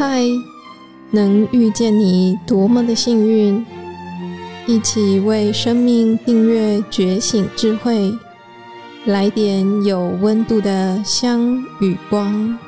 嗨，能遇见你多么的幸运！一起为生命订阅觉醒智慧，来点有温度的香与光。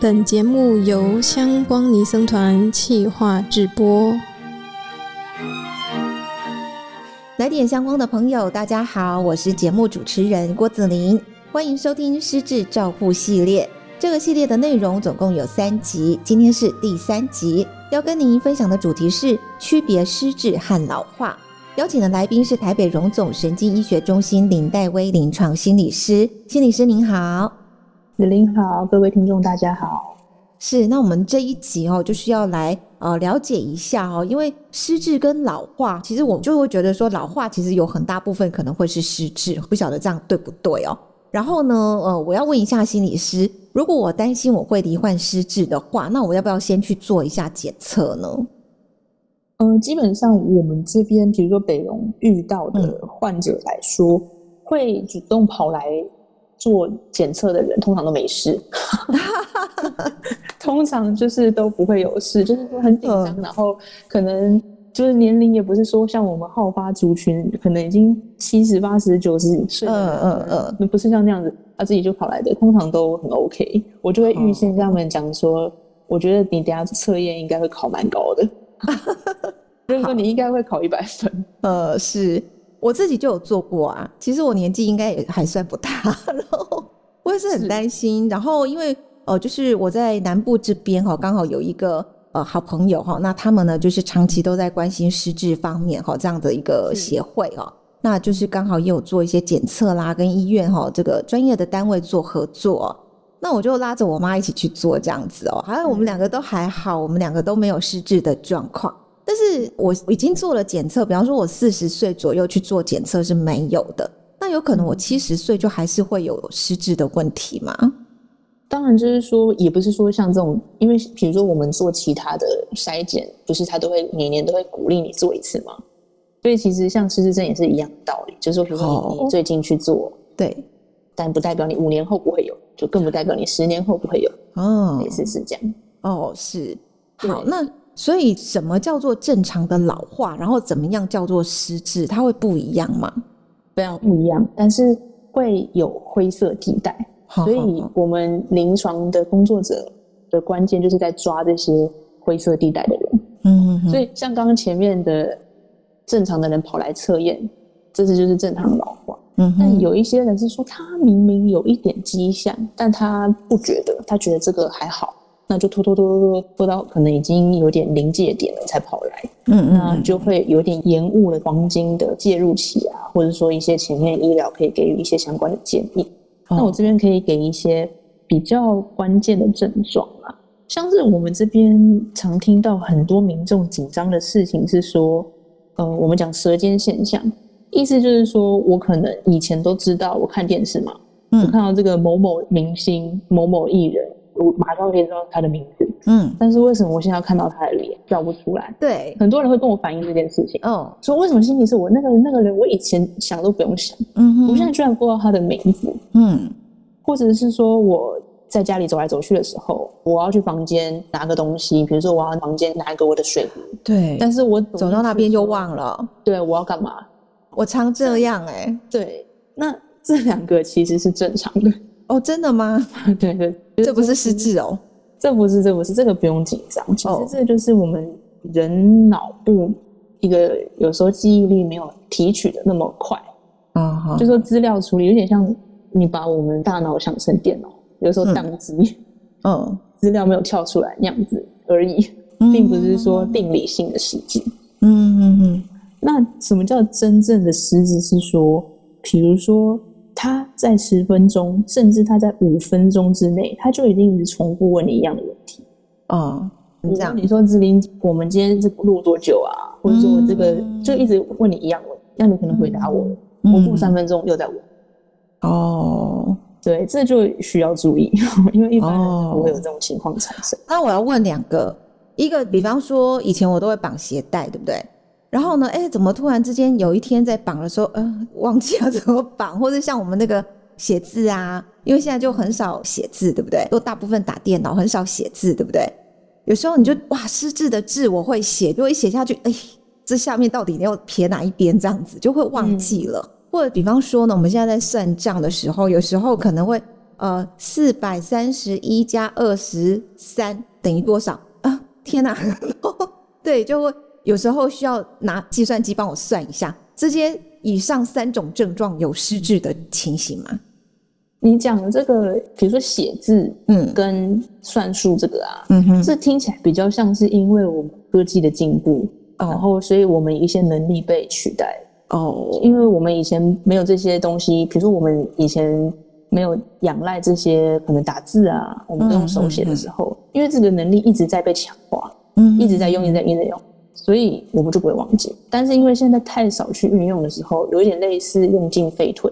本节目由香光尼僧团企划制播。来点香光的朋友，大家好，我是节目主持人郭子林，欢迎收听失智照护系列。这个系列的内容总共有三集，今天是第三集，要跟您分享的主题是区别失智和老化。邀请的来宾是台北荣总神经医学中心林黛薇临床心理师，心理师您好，子玲好，各位听众大家好。是，那我们这一集哦，就是要来呃了解一下哦，因为失智跟老化，其实我就会觉得说老化其实有很大部分可能会是失智，不晓得这样对不对哦。然后呢，呃，我要问一下心理师，如果我担心我会罹患失智的话，那我要不要先去做一下检测呢？嗯，基本上我们这边，比如说北荣遇到的患者来说，会主动跑来做检测的人，通常都没事，通常就是都不会有事，就是说很紧张，然后可能。就是年龄也不是说像我们好发族群，可能已经七十八十九十岁，嗯嗯嗯，那不是像那样子，他自己就跑来的，通常都很 OK。我就会预先跟他们讲说，我觉得你等下测验应该会考蛮高的，就是说你应该会考一百分。呃，是我自己就有做过啊，其实我年纪应该也还算不大，然后我也是很担心。然后因为呃，就是我在南部这边哈，刚好有一个。呃，好朋友哈，那他们呢，就是长期都在关心失智方面哈，这样的一个协会哦，那就是刚好也有做一些检测啦，跟医院哈这个专业的单位做合作，那我就拉着我妈一起去做这样子哦，好像我们两个都还好，我们两个都没有失智的状况，但是我已经做了检测，比方说我四十岁左右去做检测是没有的，那有可能我七十岁就还是会有失智的问题吗？当然，就是说，也不是说像这种，因为比如说我们做其他的筛检，不是他都会每年都会鼓励你做一次吗？所以其实像失智症也是一样的道理，就是说，比如说你最近去做，对，但不代表你五年后不会有，就更不代表你十年后不会有。哦，类似是这样。哦，是。好，那所以什么叫做正常的老化？然后怎么样叫做失智？它会不一样吗？非常不一样，但是会有灰色地带。所以，我们临床的工作者的关键就是在抓这些灰色地带的人。嗯，所以像刚刚前面的正常的人跑来测验，这次就是正常老化。嗯，但有一些人是说他明明有一点迹象，但他不觉得，他觉得这个还好，那就拖拖拖拖拖拖到可能已经有点临界点了才跑来。嗯嗯，那就会有点延误了黄金的介入期啊，或者说一些前面医疗可以给予一些相关的建议。那我这边可以给一些比较关键的症状啊，像是我们这边常听到很多民众紧张的事情是说，呃，我们讲舌尖现象，意思就是说我可能以前都知道，我看电视嘛，我看到这个某某明星、某某艺人，我马上可以知道他的名字，嗯，但是为什么我现在要看到他的脸叫不出来？对，很多人会跟我反映这件事情，嗯，说为什么心里是我那个那个人，我以前想都不用想，嗯，我现在居然不知道他的名字，嗯。或者是说我在家里走来走去的时候，我要去房间拿个东西，比如说我要房间拿一个我的水壶，对，但是我走到那边就忘了，对，我要干嘛？我常这样哎，对，那这两个其实是正常的。哦，真的吗？对对，这不是失智哦，这不是，这不是，这个不用紧张，其实这就是我们人脑部一个有时候记忆力没有提取的那么快。啊，就说资料处理有点像。你把我们大脑想成电脑，有时候宕机，嗯，资料没有跳出来那样子而已，并不是说定理性的失智。嗯嗯嗯。那什么叫真正的失智？是说，比如说他在十分钟，甚至他在五分钟之内，他就已经一直重复问你一样的问题。哦，这样你说志玲，我们今天是录多久啊？或者说这个就一直问你一样问题，那你可能回答我，我过三分钟又在问。哦，对，这就需要注意，因为一般人不会有这种情况产生。那我要问两个，一个比方说以前我都会绑鞋带，对不对？然后呢，哎，怎么突然之间有一天在绑的时候，呃，忘记了 怎么绑，或者像我们那个写字啊，因为现在就很少写字，对不对？都大部分打电脑，很少写字，对不对？有时候你就哇，失字的字我会写，就会写下去，哎，这下面到底要撇哪一边？这样子就会忘记了。或者比方说呢，我们现在在算账的时候，有时候可能会呃，四百三十一加二十三等于多少啊？天哪！对，就会有时候需要拿计算机帮我算一下。这些以上三种症状有失智的情形吗？你讲的这个，比如说写字，嗯，跟算术这个啊，嗯哼，这听起来比较像是因为我们科技的进步，然后所以我们一些能力被取代。哦，因为我们以前没有这些东西，比如说我们以前没有仰赖这些可能打字啊，我们都用手写的时候，因为这个能力一直在被强化，嗯，一直在用，一直在，一直用，所以我们就不会忘记。但是因为现在太少去运用的时候，有一点类似用进废退，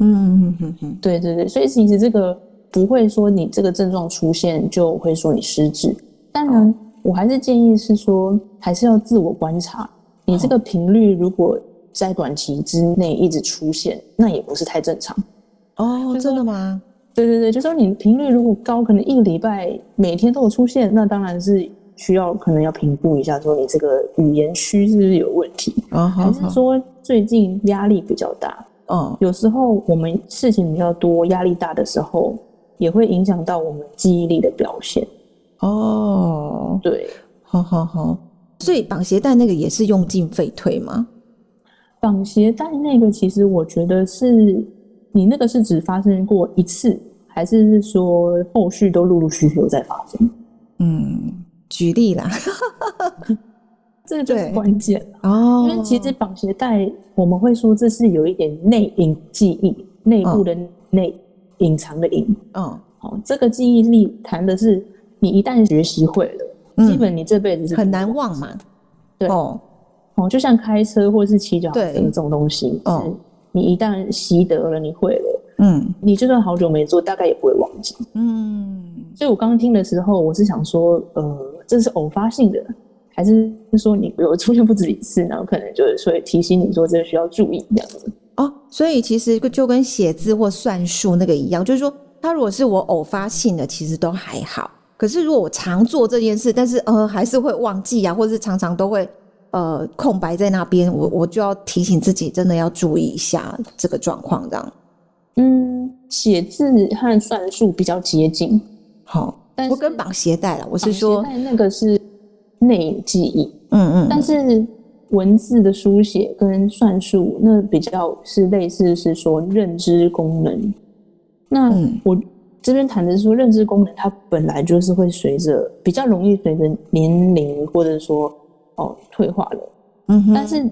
嗯嗯嗯嗯，对对对，所以其实这个不会说你这个症状出现就会说你失智。当然，我还是建议是说，还是要自我观察，你这个频率如果。在短期之内一直出现，那也不是太正常哦。真的吗？对对对，就说你频率如果高，可能一个礼拜每天都有出现，那当然是需要可能要评估一下，说你这个语言区是不是有问题啊？还是说最近压力比较大？嗯，有时候我们事情比较多，压力大的时候，也会影响到我们记忆力的表现。哦，对，好好好。所以绑鞋带那个也是用进废退吗？绑鞋带那个，其实我觉得是你那个是只发生过一次，还是是说后续都陆陆续续有在发生？嗯，举例啦 这个就是关键哦。因为其实绑鞋带，我们会说这是有一点内隐记忆，内部的内隐藏的隐。嗯，好，这个记忆力谈的是你一旦学习会了，基本你这辈子是很难忘嘛。对哦。哦，就像开车或者是骑脚踏车这种东西，嗯，你一旦习得了，你会了，嗯，你就算好久没做，大概也不会忘记，嗯。所以我刚刚听的时候，我是想说，呃，这是偶发性的，还是说你有出现不止一次，然后可能就是所以提醒你说这个需要注意这样子。哦，所以其实就跟写字或算术那个一样，就是说，它如果是我偶发性的，其实都还好。可是如果我常做这件事，但是呃，还是会忘记啊，或者是常常都会。呃，空白在那边，我我就要提醒自己，真的要注意一下这个状况，这样。嗯，写字和算术比较接近，好，但不跟绑鞋带了。我是说，那个是内记忆，嗯嗯，但是文字的书写跟算术那比较是类似，是说认知功能。那我这边谈的是说，认知功能它本来就是会随着比较容易随着年龄或者说。哦，退化了。嗯哼，但是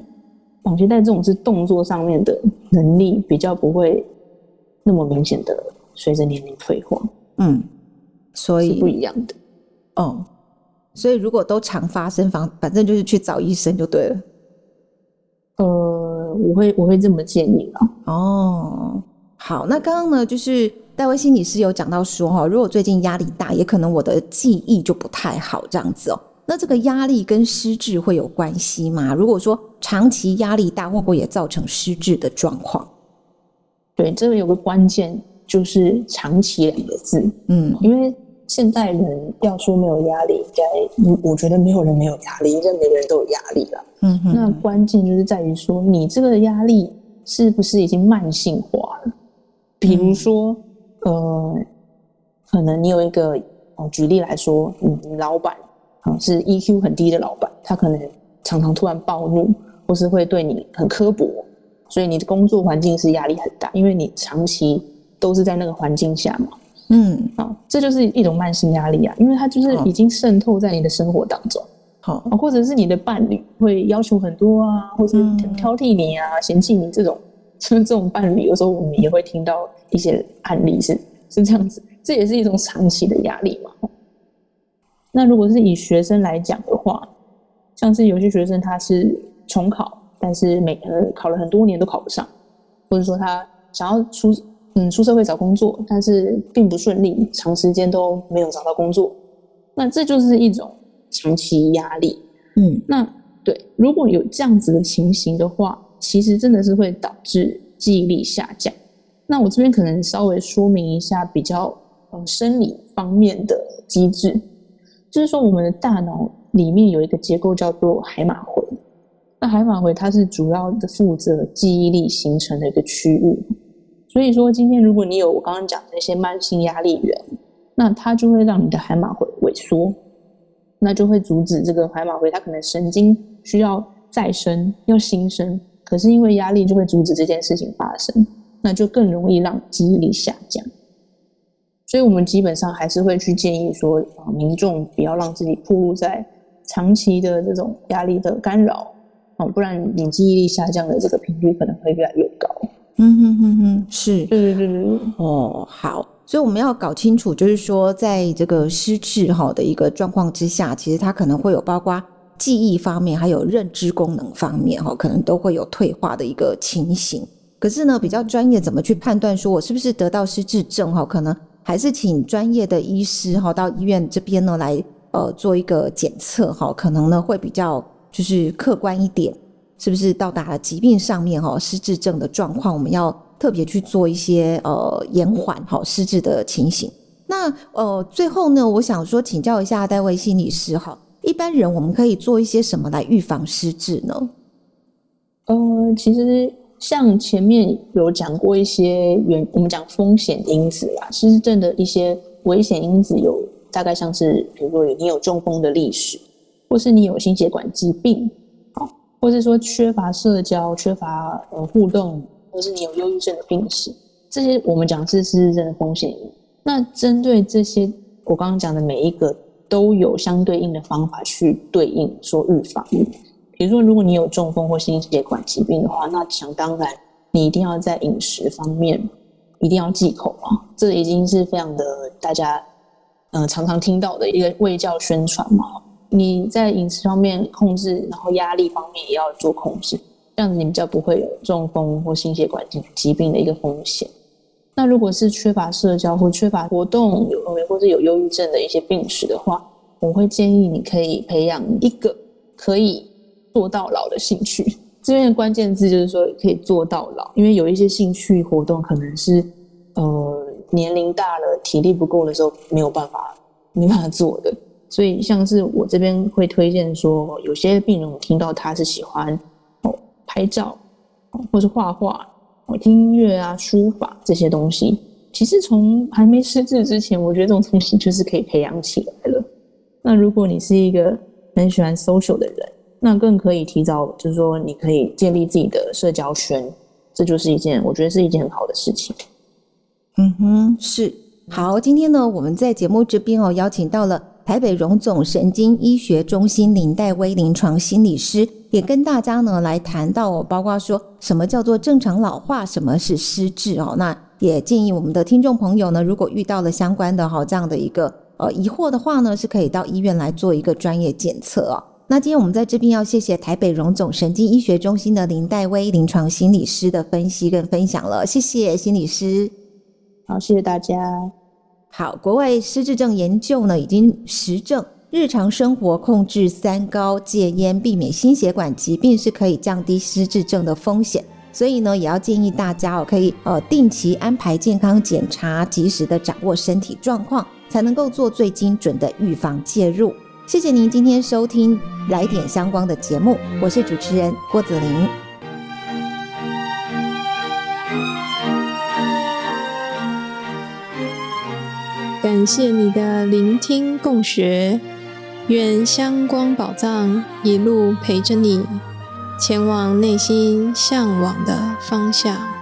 绑鞋带这种是动作上面的能力比较不会那么明显的随着年龄退化。嗯，所以不一样的。哦，所以如果都常发生，反反正就是去找医生就对了。呃，我会我会这么建议啊。哦，好，那刚刚呢，就是戴维心理师有讲到说哈，如果最近压力大，也可能我的记忆就不太好这样子哦。那这个压力跟失智会有关系吗？如果说长期压力大，会不会也造成失智的状况？对，这个有个关键就是“长期”两个字。嗯，因为现代人要说没有压力，应该我觉得没有人没有压力，因为每个人都有压力了。嗯哼。那关键就是在于说，你这个压力是不是已经慢性化了？比如说，呃，可能你有一个，哦，举例来说，你老板。是 EQ 很低的老板，他可能常常突然暴怒，或是会对你很刻薄，所以你的工作环境是压力很大，因为你长期都是在那个环境下嘛。嗯，好，这就是一种慢性压力啊，因为它就是已经渗透在你的生活当中。好，或者是你的伴侣会要求很多啊，或者挑剔你啊，嫌弃你这种，就是这种伴侣，有时候我们也会听到一些案例是是这样子，这也是一种长期的压力嘛。那如果是以学生来讲的话，像是有些学生他是重考，但是每呃考了很多年都考不上，或者说他想要出嗯出社会找工作，但是并不顺利，长时间都没有找到工作，那这就是一种长期压力。嗯，那对，如果有这样子的情形的话，其实真的是会导致记忆力下降。那我这边可能稍微说明一下比较呃生理方面的机制。就是说我们的大脑里面有一个结构叫做海马回，那海马回它是主要的负责记忆力形成的一个区域。所以说，今天如果你有我刚刚讲的那些慢性压力源，那它就会让你的海马回萎缩，那就会阻止这个海马回，它可能神经需要再生，要新生，可是因为压力就会阻止这件事情发生，那就更容易让记忆力下降。所以我们基本上还是会去建议说，啊，民众不要让自己暴露在长期的这种压力的干扰，哦，不然你记忆力下降的这个频率可能会越来越高。嗯哼哼哼，是，对对对对，哦，好，所以我们要搞清楚，就是说，在这个失智哈的一个状况之下，其实它可能会有包括记忆方面，还有认知功能方面哈，可能都会有退化的一个情形。可是呢，比较专业怎么去判断说我是不是得到失智症哈？可能还是请专业的医师哈到医院这边呢来呃做一个检测哈，可能呢会比较就是客观一点。是不是到达了疾病上面哈失智症的状况，我们要特别去做一些呃延缓哈失智的情形。那呃最后呢，我想说请教一下戴维心理师哈，一般人我们可以做一些什么来预防失智呢？呃，其实像前面有讲过一些原我们讲风险因子啦，失智症的一些危险因子有大概像是，比如说你有中风的历史，或是你有心血管疾病。或是说缺乏社交、缺乏呃互动，或是你有忧郁症的病史，这些我们讲是失智症的风险。那针对这些我刚刚讲的每一个，都有相对应的方法去对应说预防。比如说，如果你有中风或心血管疾病的话，那想当然你一定要在饮食方面一定要忌口啊，这已经是非常的大家嗯常常听到的一个卫教宣传嘛。你在饮食方面控制，然后压力方面也要做控制，这样子你比较不会有中风或心血管疾疾病的一个风险。那如果是缺乏社交或缺乏活动，有或者有忧郁症的一些病史的话，我会建议你可以培养一个可以做到老的兴趣。这边的关键字就是说可以做到老，因为有一些兴趣活动可能是呃年龄大了体力不够的时候没有办法没办法做的。所以，像是我这边会推荐说，有些病人我听到他是喜欢哦拍照，或是画画，哦听音乐啊、书法这些东西。其实从还没失智之前，我觉得这种东西就是可以培养起来了。那如果你是一个很喜欢 social 的人，那更可以提早，就是说你可以建立自己的社交圈，这就是一件我觉得是一件很好的事情。嗯哼，是好。今天呢，我们在节目这边哦，邀请到了。台北荣总神经医学中心林黛威临床心理师也跟大家呢来谈到哦，包括说什么叫做正常老化，什么是失智哦。那也建议我们的听众朋友呢，如果遇到了相关的哈这样的一个呃疑惑的话呢，是可以到医院来做一个专业检测哦。那今天我们在这边要谢谢台北荣总神经医学中心的林黛薇临床心理师的分析跟分享了，谢谢心理师。好，谢谢大家。好，国外失智症研究呢已经实证，日常生活控制三高、戒烟、避免心血管疾病是可以降低失智症的风险。所以呢，也要建议大家哦，可以呃定期安排健康检查，及时的掌握身体状况，才能够做最精准的预防介入。谢谢您今天收听来点相关的节目，我是主持人郭子玲。感谢你的聆听共学，愿香光宝藏一路陪着你，前往内心向往的方向。